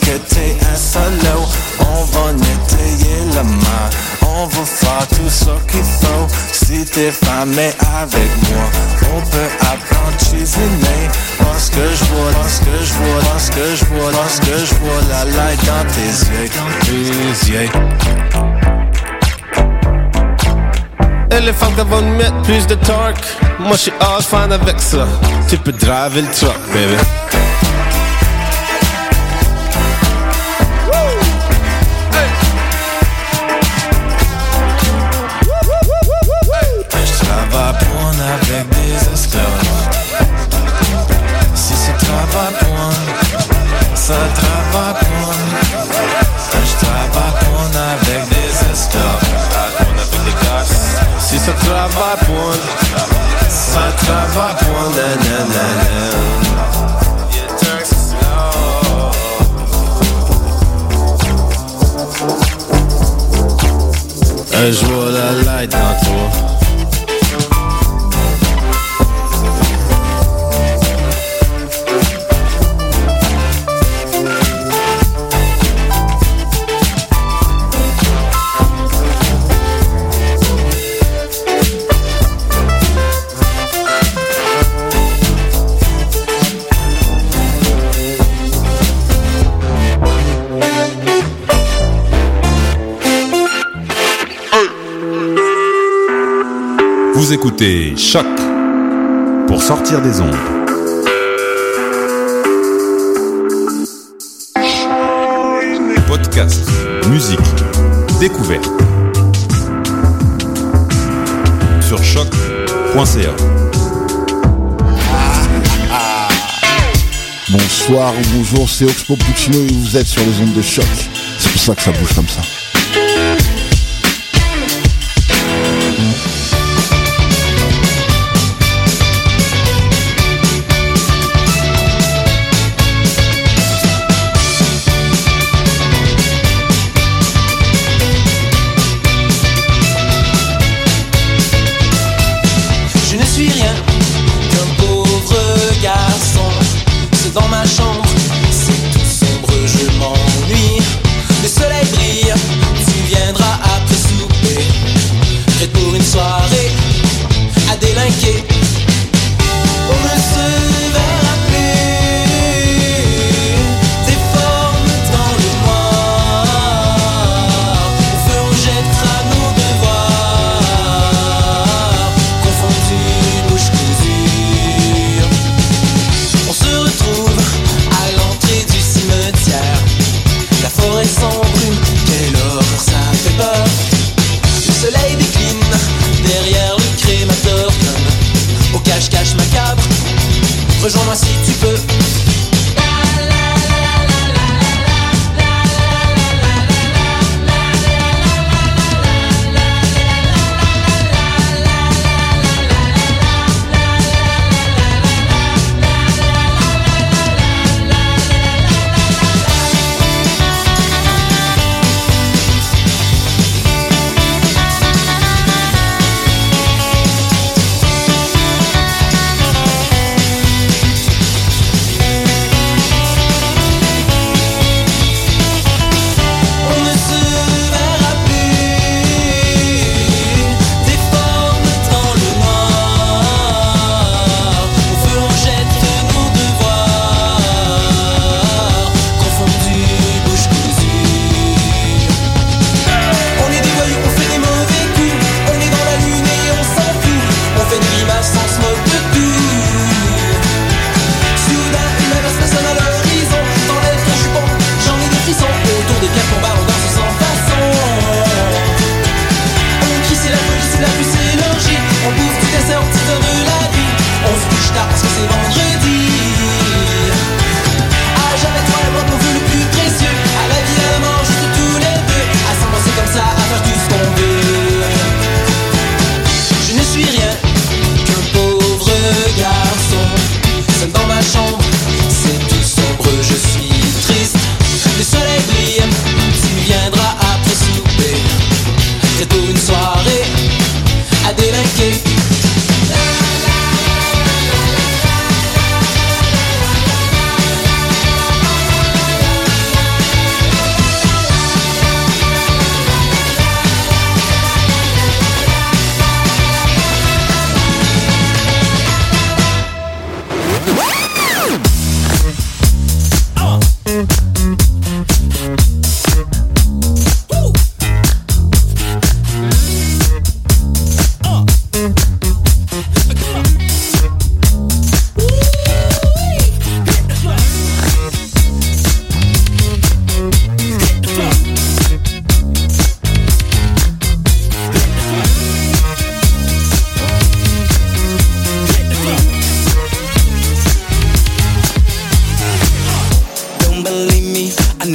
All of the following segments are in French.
que t'es un solo. On va nettoyer le mal On va faire tout ce qu'il faut. Si t'es famé avec moi On peut apprendre cuisiner. Parce que je vois, parce que je vois, parce que je vois, parce que je vois la light dans tes yeux, tes yeux. Les femmes vont mettre plus de torque. Moi je suis all fan avec ça. Tu peux driver le truck baby Travaille pour Ça travaille. Pour nanana Un jour la light dans toi Vous écoutez Choc pour sortir des ondes. Podcast, musique, découverte. Sur choc.ca. Bonsoir ou bonjour, c'est Oxpo Puccino et vous êtes sur les ondes de choc. C'est pour ça que ça bouge comme ça.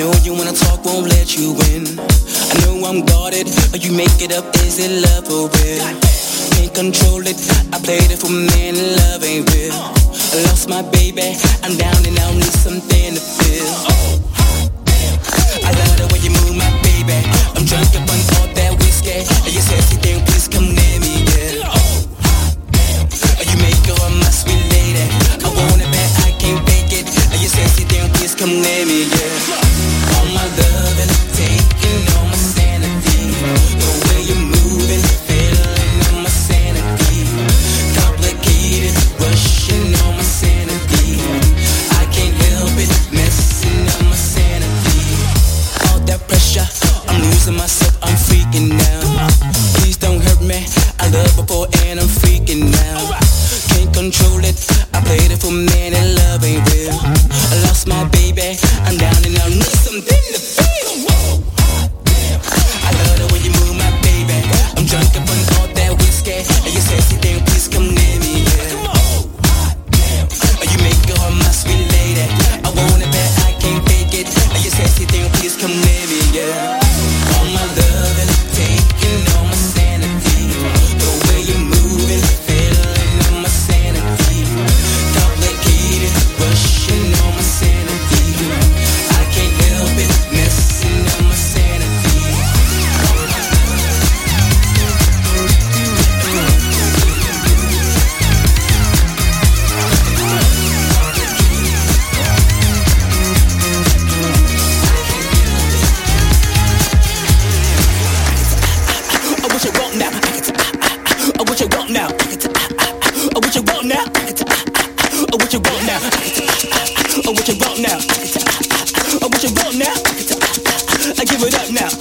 know you wanna talk, won't let you in. I know I'm guarded, but you make it up. Is it love or real? Can't control it. I played it for men, love ain't real. I lost my baby, I'm down and I need something to feel. I love the way you move, my baby. I'm drunk up on all that whiskey. Are You sexy everything, please come near me, yeah. You make her my sweet lady. I want it bad, I can't fake it. Are You sexy everything, please come near me, yeah. now. I want now. I give it up now.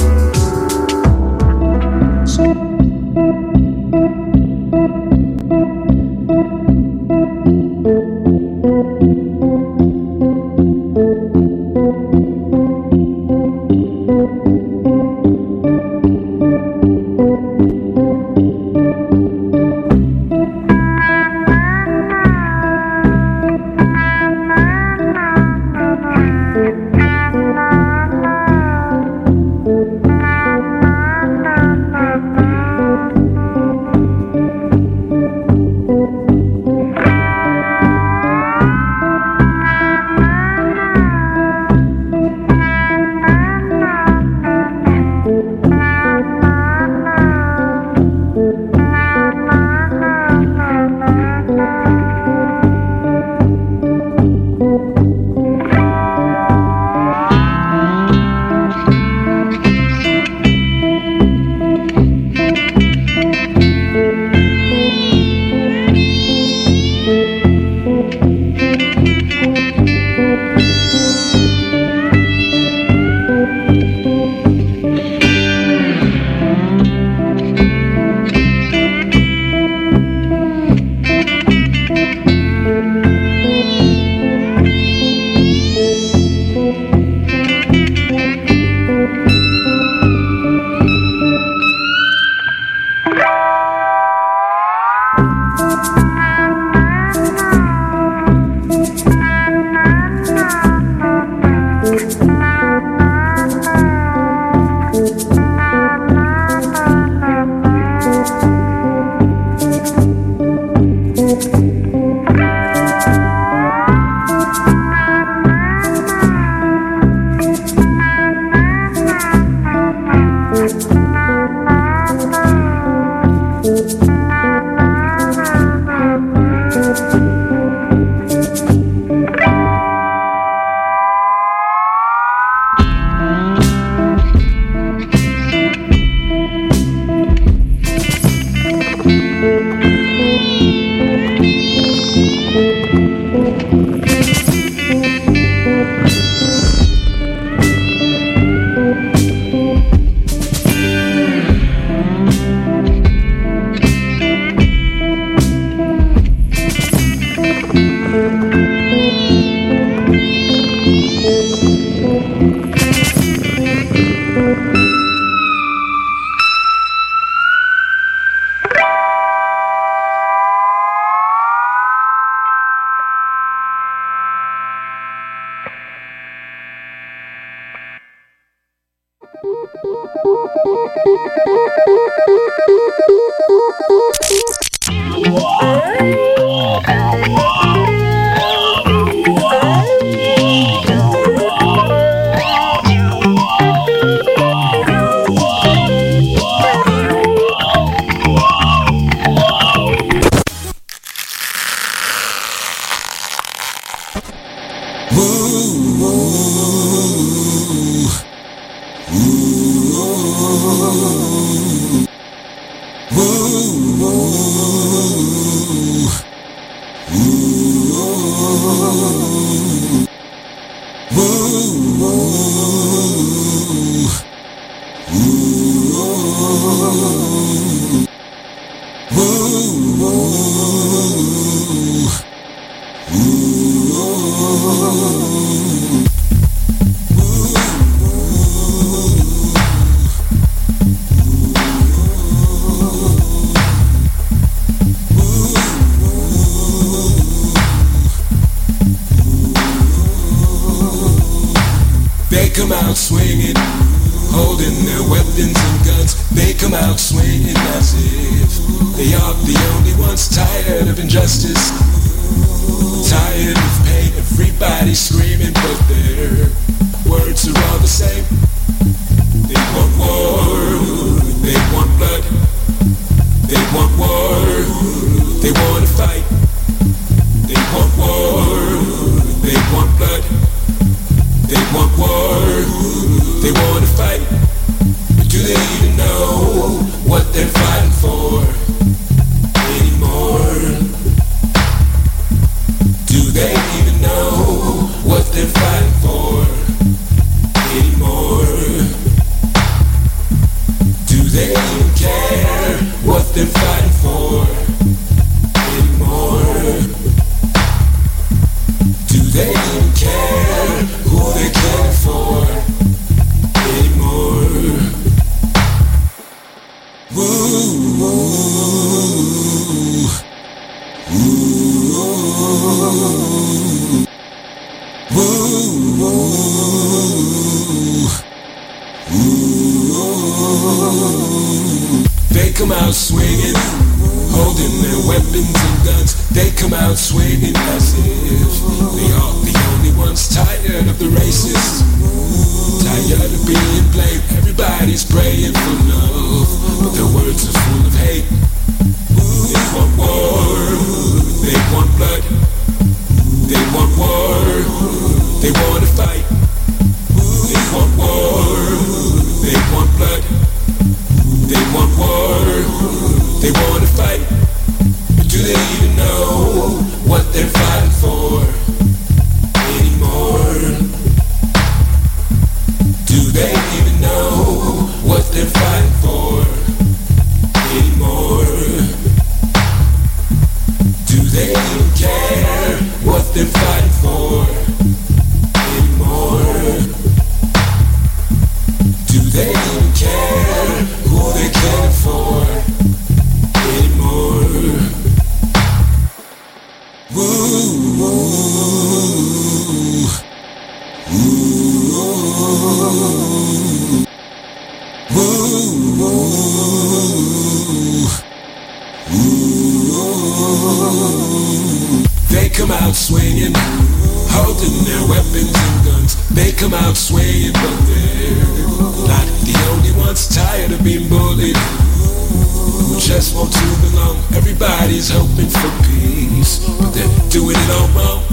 Everybody's hoping for peace, but they're doing it all wrong.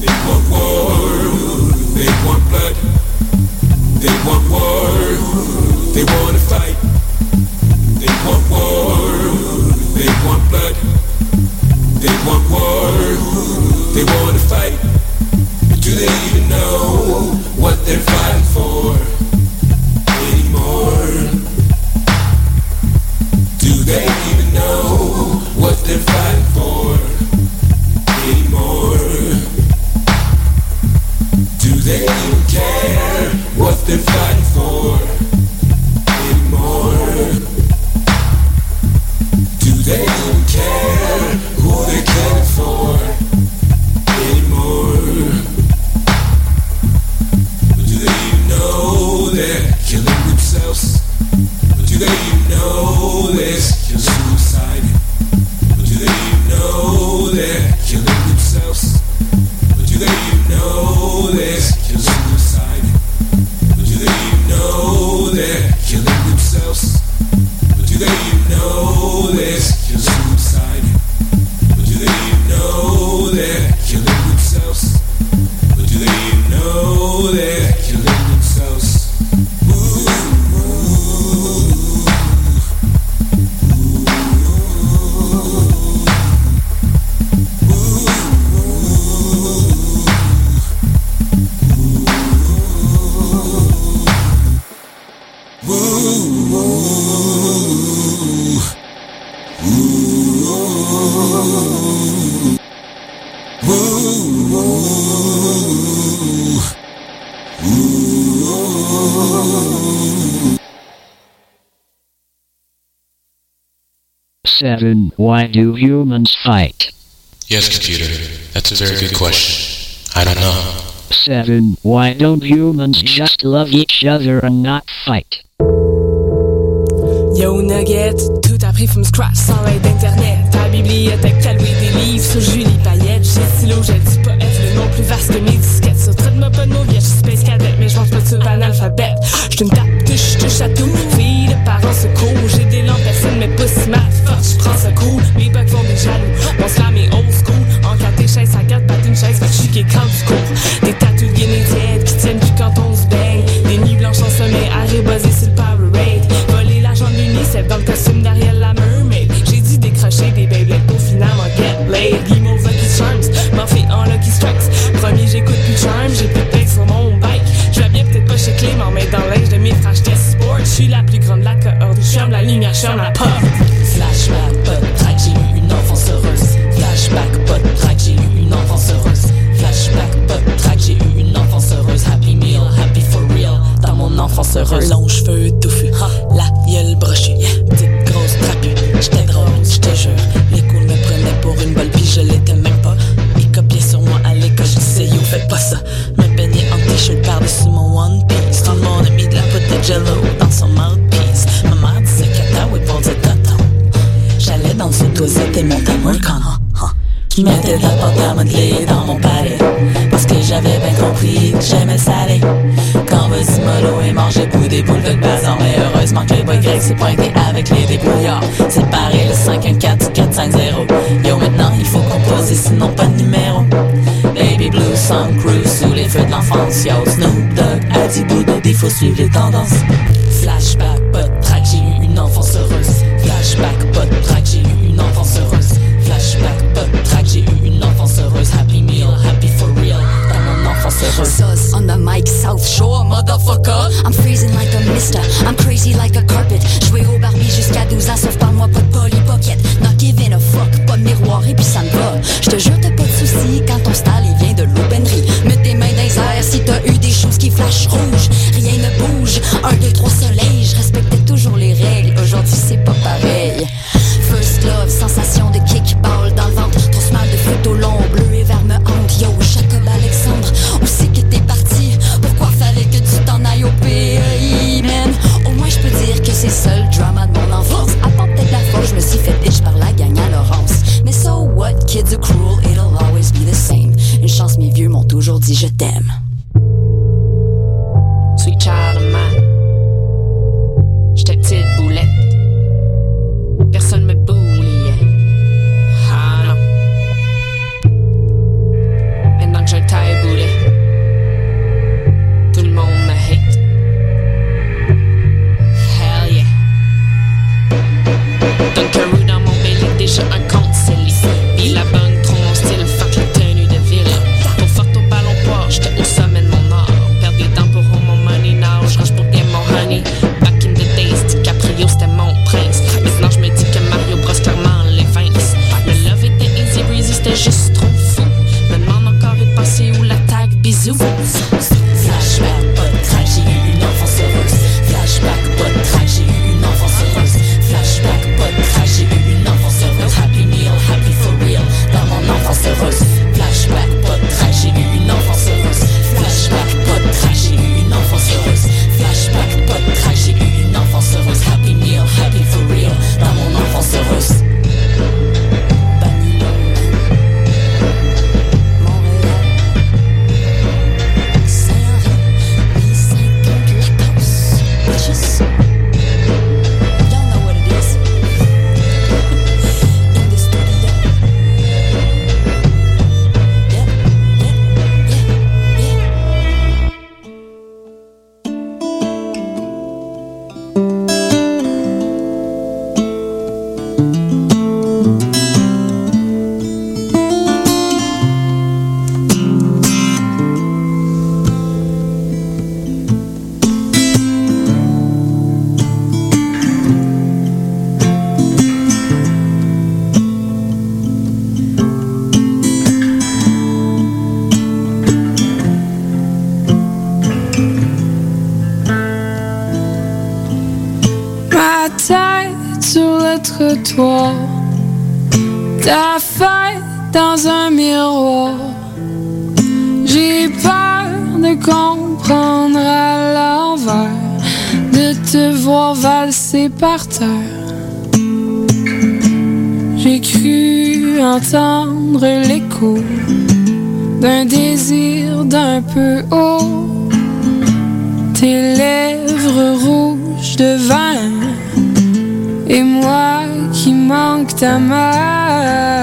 They want war, they want blood, they want war, they want to fight. They want war, they want blood, they want war. 7. Why do humans fight? Yes, computer. That's a very good question. I don't know. 7. Why don't humans just love each other and not fight? Yo Nugget, tout appris from scratch, sans aide internet. Ta bibliothèque, t'as loué des livres sur Julie Payette. J'ai stylo, j'ai du poète, le nom plus vaste que mes disquettes. culture analphabète. J'suis une tape touche, touche à tout. Fille de parents secours. J'ai des lampes, personne, mais pas si mal. Fuck, j'prends ce coup. Mes bugs font des jaloux. Mon slam est old school. Encadré chaise à quatre, battre une chaise, fait chiquer comme school. Je ferme la porte. Flashback, track, j'ai eu une enfance heureuse. Flashback, de track, j'ai eu une enfance heureuse. Flashback, de track, j'ai eu une enfance heureuse. Happy meal, happy for real, dans mon enfance heureuse. Long cheveux touffus, la gueule brochée, petite grosse trapue. J'étais drôle, j'te jure. Les coups me prenaient pour une balle, puis je l'étais même pas. Ils copiaient sur moi à l'école, je disais yo, faites pas ça. Me baigner en t-shirt par-dessus mon One Piece. Tout le monde a mis de la poudre de jello dans le sous-toisette et mon amour quand je mettais de la pâte à modeler dans mon palais. Parce que j'avais bien compris que j'aimais salé. Quand vas-y mollo et manger pour des boules de bazar. Mais heureusement que le boy grec s'est pointé avec les débrouillards. C'est pareil le 514 450 Yo maintenant il faut composer sinon pas de numéro. Baby Blue, Sun Cruise sous les feux de l'enfance. Yo Snoop Dogg, Adi Boudou, il faut suivre les tendances. Flashback, pas de track, j'ai eu une enfance heureuse. Flashback, ta fête dans un miroir. J'ai peur de comprendre à l'envers, de te voir valser par terre. J'ai cru entendre l'écho d'un désir d'un peu haut tes lèvres rouges de vin et moi manque ta main.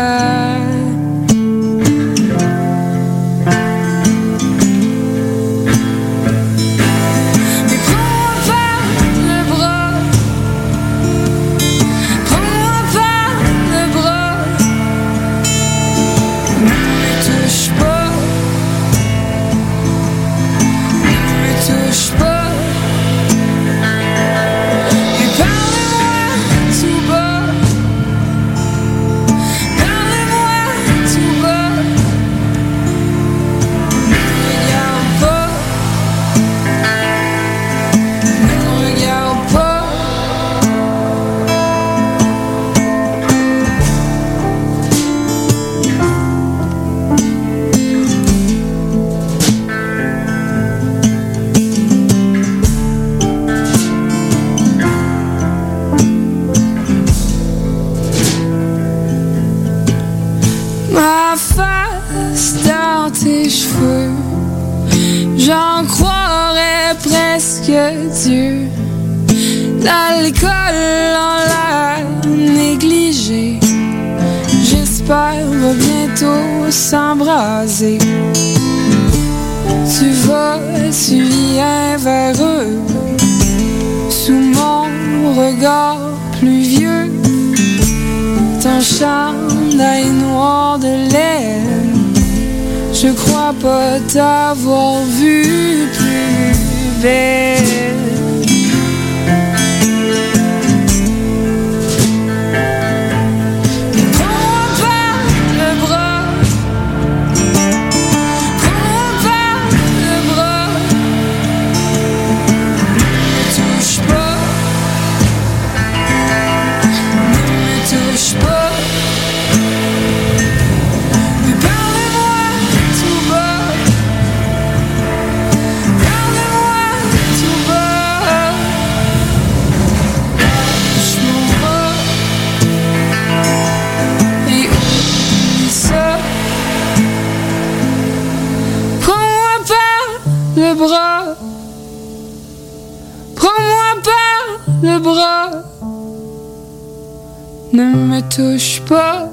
Touche pas.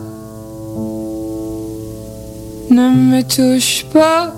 Ne me touche pas.